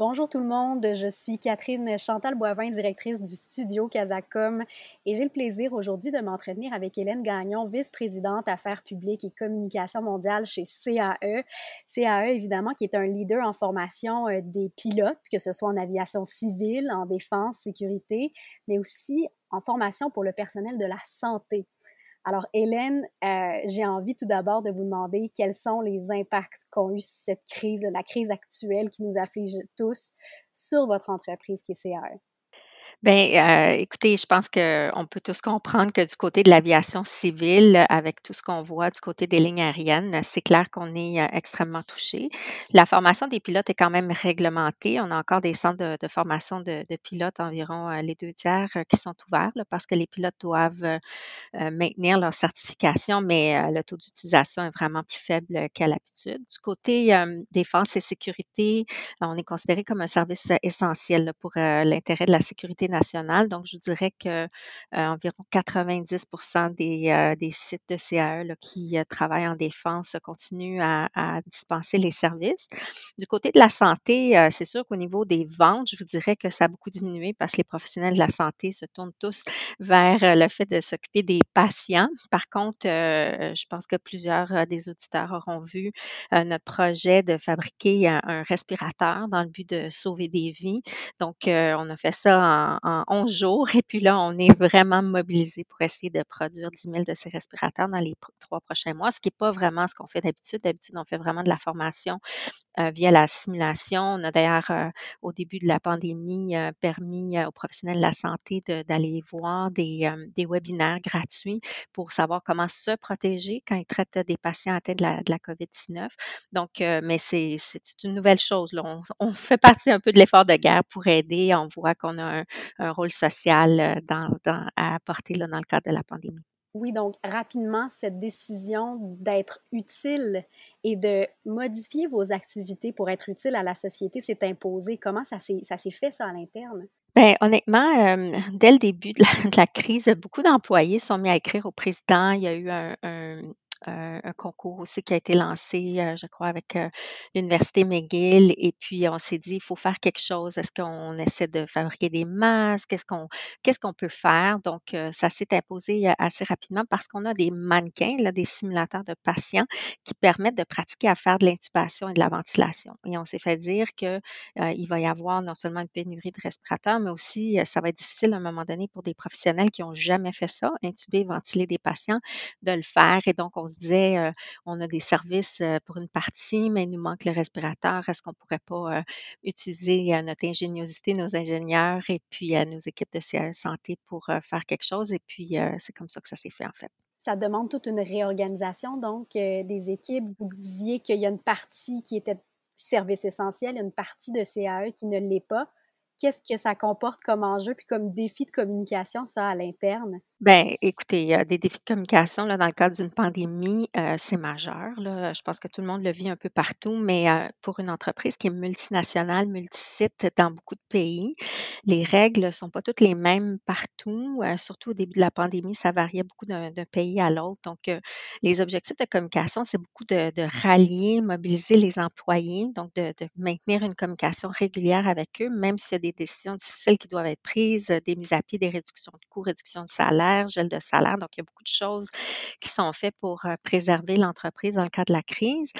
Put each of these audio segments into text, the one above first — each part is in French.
Bonjour tout le monde, je suis Catherine Chantal Boivin, directrice du studio Casacom et j'ai le plaisir aujourd'hui de m'entretenir avec Hélène Gagnon, vice-présidente affaires publiques et communication mondiale chez CAE. CAE, évidemment, qui est un leader en formation euh, des pilotes, que ce soit en aviation civile, en défense, sécurité, mais aussi en formation pour le personnel de la santé. Alors, Hélène, euh, j'ai envie tout d'abord de vous demander quels sont les impacts qu'ont eu cette crise, la crise actuelle qui nous afflige tous sur votre entreprise qui est CAE. Bien, euh, écoutez, je pense qu'on peut tous comprendre que du côté de l'aviation civile, avec tout ce qu'on voit du côté des lignes aériennes, c'est clair qu'on est euh, extrêmement touché. La formation des pilotes est quand même réglementée. On a encore des centres de, formation de, pilotes, environ euh, les deux tiers, qui sont ouverts parce que les pilotes doivent maintenir leur certification, mais le taux d'utilisation est vraiment plus faible qu'à l'habitude. Du côté défense et sécurité, on est considéré comme un service essentiel pour l'intérêt de la sécurité Donc, je dirais que environ 90 des, des, sites de CAE qui travaillent en défense continuent à, dispenser les services. Du côté de la santé, c'est sûr qu'au niveau des ventes, je vous dirais que ça a beaucoup diminué parce que les professionnels de la santé se tournent tous vers le fait de s'occuper des patients. Par contre, je pense que plusieurs des auditeurs auront vu notre projet de fabriquer un, respirateur dans le but de sauver des vies. Donc, on a fait ça en, en 11 jours. Et puis là, on est vraiment mobilisé pour essayer de produire 10 000 de ces respirateurs dans les trois prochains mois, ce qui n'est pas vraiment ce qu'on fait d'habitude. D'habitude, on fait vraiment de la formation euh, via la simulation. On a d'ailleurs, euh, au début de la pandémie, euh, permis aux professionnels de la santé d'aller voir des, webinaires gratuits pour savoir comment se protéger quand ils traitent des patients atteints de la, de la COVID-19. Donc, mais c'est une nouvelle chose. On, on, fait partie un peu de l'effort de guerre pour aider. On voit qu'on a un, un rôle social euh, dans, à apporter là, dans le cadre de la pandémie. Oui, donc rapidement, cette décision d'être utile et de modifier vos activités pour être utile à la société s'est imposée. Comment ça s'est fait, ça, à l'interne? Bien, honnêtement, euh, dès le début de la, crise, beaucoup d'employés sont mis à écrire au président. Il y a eu un, un, concours aussi qui a été lancé, euh, je crois, avec euh, l'Université McGill. Et puis, on s'est dit, il faut faire quelque chose. Est-ce qu'on essaie de fabriquer des masques? Qu'est-ce qu'on peut faire? Donc, euh, ça s'est imposé assez rapidement parce qu'on a des mannequins, des simulateurs de patients qui permettent de pratiquer à faire de l'intubation et de la ventilation. Et on s'est fait dire qu'il il va y avoir non seulement une pénurie de respirateurs, mais aussi, ça va être difficile à un moment donné pour des professionnels qui n'ont jamais fait ça, intuber, ventiler des patients, de le faire. Et donc, on se disait, on a des services pour une partie, mais il nous manque le respirateur. Est-ce qu'on ne pourrait pas utiliser notre ingéniosité, nos ingénieurs et puis nos équipes de CRS Santé pour faire quelque chose? Et puis, c'est comme ça que ça s'est fait, en fait. Ça demande toute une réorganisation, donc, des équipes. Vous disiez qu'il y a une partie qui était service essentiel, une partie de CAE qui ne l'est pas. Qu'est-ce que ça comporte comme enjeu puis comme défi de communication, ça, à l'interne? Ben, écoutez, il y a des défis de communication là, dans le cadre d'une pandémie, euh, c'est majeur. Je pense que tout le monde le vit un peu partout, mais euh, pour une entreprise qui est multinationale, multisite dans beaucoup de pays, les règles ne sont pas toutes les mêmes partout. Euh, surtout au début de la pandémie, ça variait beaucoup d'un pays à l'autre. Donc, les objectifs de communication, c'est beaucoup de, rallier, mobiliser les employés, donc de, de maintenir une communication régulière avec eux, même s'il y a des décisions difficiles qui doivent être prises, des mises à pied, des réductions de coûts, réductions de salaire gel de salaire. Donc, il y a beaucoup de choses qui sont faites pour préserver l'entreprise dans le cas de la crise.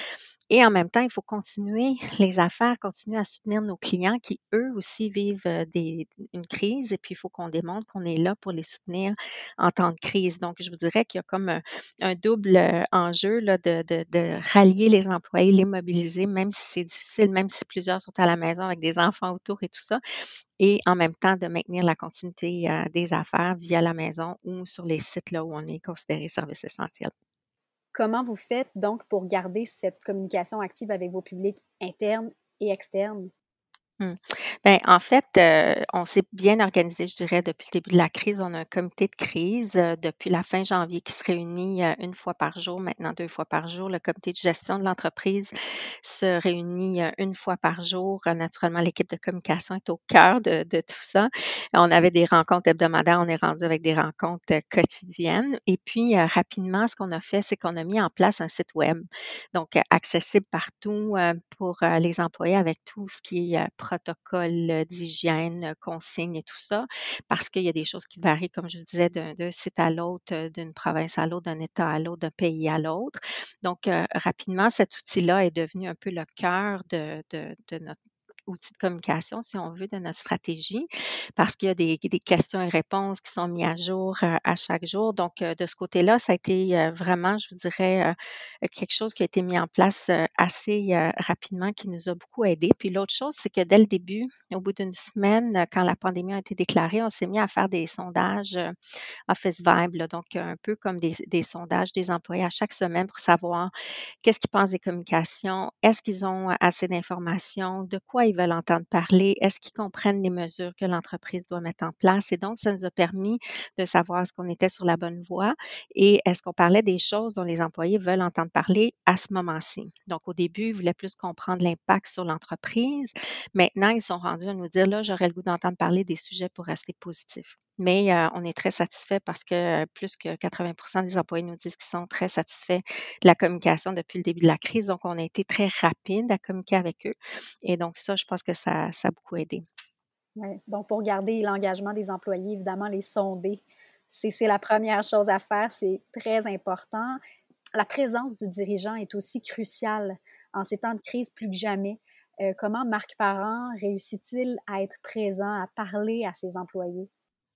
Et en même temps, il faut continuer les affaires, continuer à soutenir nos clients qui, eux aussi, vivent une crise. Et puis, il faut qu'on démontre qu'on est là pour les soutenir en temps de crise. Donc, je vous dirais qu'il y a comme un, double enjeu là, de, de, rallier les employés, les mobiliser, même si c'est difficile, même si plusieurs sont à la maison avec des enfants autour et tout ça. Et en même temps, de maintenir la continuité des affaires via la maison ou sur les sites là où on est considéré service essentiel. Comment vous faites donc pour garder cette communication active avec vos publics internes et externes? Mmh. Ben, en fait, heu, on s'est bien organisé, je dirais, depuis le début de la crise. On a un comité de crise, heu, depuis la fin janvier qui se réunit, heu, 1 fois par jour, maintenant 2 fois par jour. Le comité de gestion de l'entreprise se réunit, heu, 1 fois par jour. Heu, naturellement, l'équipe de communication est au cœur de tout ça. On avait des rencontres hebdomadaires, on est rendu avec des rencontres, quotidiennes et puis, rapidement, ce qu'on a fait, c'est qu'on a mis en place un site web, donc accessible partout, pour, les employés avec tout ce qui est, protocole, d'hygiène, consignes et tout ça, parce qu'il y a des choses qui varient, comme je vous disais, d'un site à l'autre, d'une province à l'autre, d'un État à l'autre, d'un pays à l'autre. Donc, heu, rapidement, cet outil-là est devenu un peu le cœur de notre outil de communication, si on veut, de notre stratégie, parce qu'il y a des questions et réponses qui sont mis à jour, heu, à chaque jour. Donc, heu, de ce côté-là, ça a été, heu, vraiment, je vous dirais, quelque chose qui a été mis en place, assez, rapidement, qui nous a beaucoup aidés. Puis l'autre chose, c'est que dès le début, au bout d'une semaine, quand la pandémie a été déclarée, on s'est mis à faire des sondages, Office Vibe, donc un peu comme des des sondages des employés à chaque semaine pour savoir qu'est-ce qu'ils pensent des communications, est-ce qu'ils ont assez d'informations, de quoi ils veulent entendre parler, est-ce qu'ils comprennent les mesures que l'entreprise doit mettre en place? Et donc ça nous a permis de savoir est-ce qu'on était sur la bonne voie et est-ce qu'on parlait des choses dont les employés veulent entendre parler à ce moment-ci? Donc au début, ils voulaient plus comprendre l'impact sur l'entreprise. Maintenant, ils sont rendus à nous dire là, j'aurais le goût d'entendre parler des sujets pour rester positif. Mais on est très satisfait parce que plus que 80% des employés nous disent qu'ils sont très satisfaits de la communication depuis le début de la crise. Donc, on a été très rapide à communiquer avec eux et donc ça, je pense que ça ça a beaucoup aidé. Oui, donc pour garder l'engagement des employés, évidemment, les sonder, c'est la première chose à faire, c'est très important. La présence du dirigeant est aussi cruciale en ces temps de crise plus que jamais. Comment Marc Parent réussit-il à être présent, à parler à ses employés?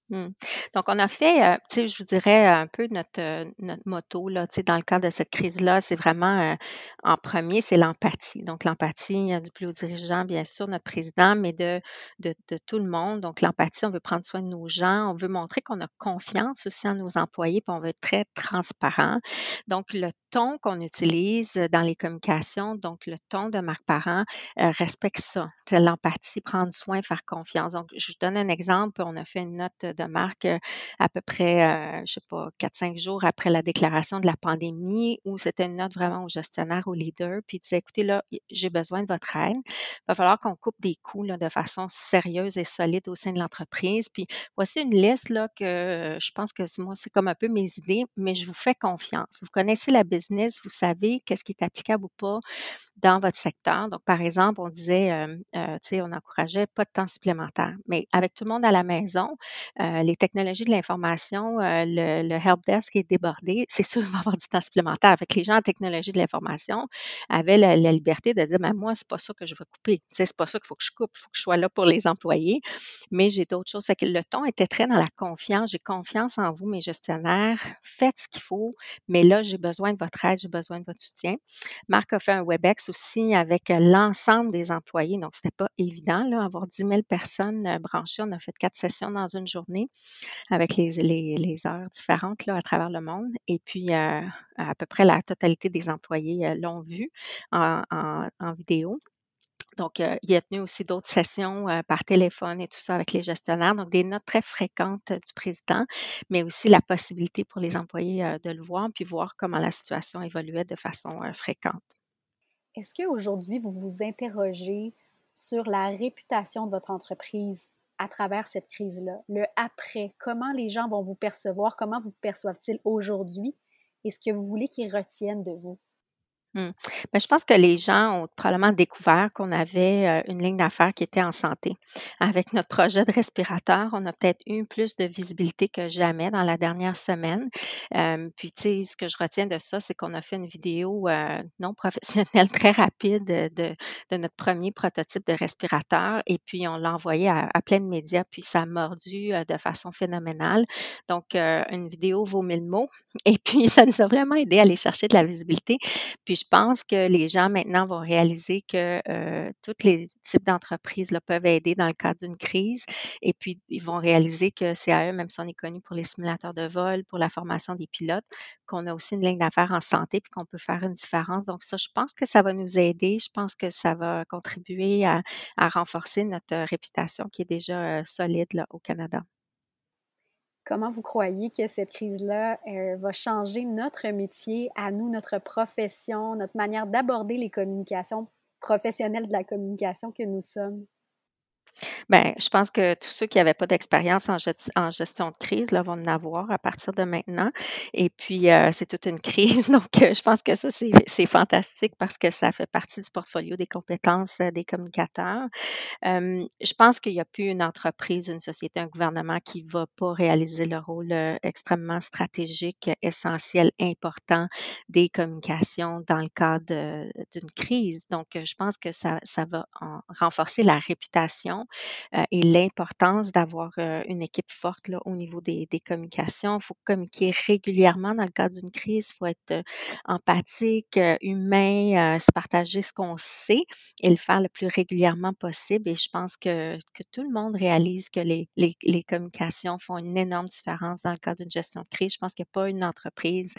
Mmh. Donc on a fait, tu sais, je vous dirais un peu notre, heu, notre là, tu sais, dans le cadre de cette crise-là, c'est vraiment, en premier, c'est l'empathie. Donc l'empathie, heu, du plus haut dirigeant, bien sûr, notre président, mais de de tout le monde. Donc l'empathie, on veut prendre soin de nos gens, on veut montrer qu'on a confiance aussi en nos employés, puis on veut être très transparent. Donc le ton qu'on utilise, dans les communications, donc le ton de Marc Parent, respecte ça, l'empathie, prendre soin, faire confiance. Donc je vous donne un exemple, on a fait une note, de Marc, heu, à peu près, heu, je sais pas, 4-5 jours après la déclaration de la pandémie où c'était une note vraiment aux gestionnaires, aux leaders, puis il disait: «Écoutez, là, j'ai besoin de votre aide. Il va falloir qu'on coupe des coûts, de façon sérieuse et solide au sein de l'entreprise. Puis voici une liste, là, que, je pense que moi, c'est comme un peu mes idées, mais je vous fais confiance. Vous connaissez la business, vous savez qu'est-ce qui est applicable ou pas dans votre secteur. Donc, par exemple, on disait, heu, tu sais, on encourageait pas de temps supplémentaire. Mais avec tout le monde à la maison, heu, les technologies de l'information, heu, le le helpdesk est débordé. C'est sûr, il va y avoir du temps supplémentaire. Avec les gens en technologie de l'information avaient la liberté de dire: «Ben, moi, c'est pas ça que je veux couper. C'est pas ça qu'il faut que je coupe. Il faut que je sois là pour les employés, mais j'ai d'autres choses». Le ton était très dans la confiance. «J'ai confiance en vous, mes gestionnaires. Faites ce qu'il faut, mais là, j'ai besoin de votre aide, j'ai besoin de votre soutien». Marc a fait un Webex aussi avec, heu, l'ensemble des employés, donc c'était pas évident, là, avoir 10 000 personnes, branchées. On a fait 4 sessions dans une journée avec les heures différentes, là, à travers le monde et puis, heu, à peu près la totalité des employés, heu, l'ont vu en vidéo. Donc, heu, il a tenu aussi d'autres sessions, heu, par téléphone et tout ça avec les gestionnaires, donc des notes très fréquentes du président, mais aussi la possibilité pour les employés, de le voir puis voir comment la situation évoluait de façon, fréquente. Est-ce qu'aujourd'hui, vous vous interrogez sur la réputation de votre entreprise? À travers cette crise-là? Le après, comment les gens vont vous percevoir? Comment vous perçoivent-ils aujourd'hui? Et ce que vous voulez qu'ils retiennent de vous? Mmh. Ben, je pense que les gens ont probablement découvert qu'on avait, heu, une ligne d'affaires qui était en santé. Avec notre projet de respirateur, on a peut-être eu plus de visibilité que jamais dans la dernière semaine. Puis tu sais, ce que je retiens de ça, c'est qu'on a fait une vidéo, heu, non professionnelle très rapide, de notre premier prototype de respirateur et puis on l'a envoyé à plein de médias, puis ça a mordu, heu, de façon phénoménale. Donc, une vidéo vaut 1000 mots et puis ça nous a vraiment aidé à aller chercher de la visibilité. Puis je pense que les gens maintenant vont réaliser que euh, tous les types d'entreprises peuvent aider dans le cadre d'une crise. Et puis, ils vont réaliser que CAE, même si on est connu pour les simulateurs de vol, pour la formation des pilotes, qu'on a aussi une ligne d'affaires en santé puis qu'on peut faire une différence. Donc, ça, je pense que ça va nous aider. Je pense que ça va contribuer à, renforcer notre réputation qui est déjà euh, solide au Canada. Comment vous croyez que cette crise-là euh, va changer notre métier, à nous, notre profession, notre manière d'aborder les communications professionnelles de la communication que nous sommes? Bien, je pense que tous ceux qui n'avaient pas d'expérience en, gestion de crise là, vont en avoir à partir de maintenant. Et puis, euh, c'est toute une crise. Donc, euh, je pense que ça, c'est fantastique parce que ça fait partie du portfolio des compétences des communicateurs. je pense qu'il n'y a plus une entreprise, une société, un gouvernement qui ne va pas réaliser le rôle extrêmement stratégique, essentiel, important des communications dans le cadre d'une crise. Donc, je pense que ça va renforcer la réputation euh, et l'importance d'avoir euh, une équipe forte au niveau des, communications. Il faut communiquer régulièrement dans le cadre d'une crise. Il faut être euh, empathique, humain, se partager ce qu'on sait et le faire le plus régulièrement possible. Et je pense que, que tout le monde réalise que les, les, communications font une énorme différence dans le cadre d'une gestion de crise. Je pense qu'il n'y a pas une entreprise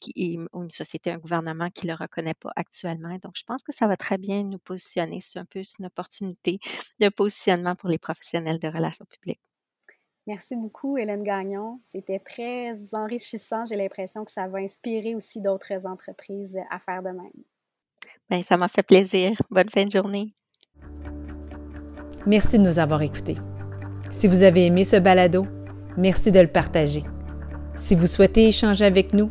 qui, ou une société, un gouvernement qui ne le reconnaît pas actuellement. Donc, je pense que ça va très bien nous positionner. C'est un peu une opportunité de positionnement pour les professionnels de relations publiques. Merci beaucoup, Hélène Gagnon. C'était très enrichissant. J'ai l'impression que ça va inspirer aussi d'autres entreprises à faire de même. Bien, ça m'a fait plaisir. Bonne fin de journée. Merci de nous avoir écoutés. Si vous avez aimé ce balado, merci de le partager. Si vous souhaitez échanger avec nous,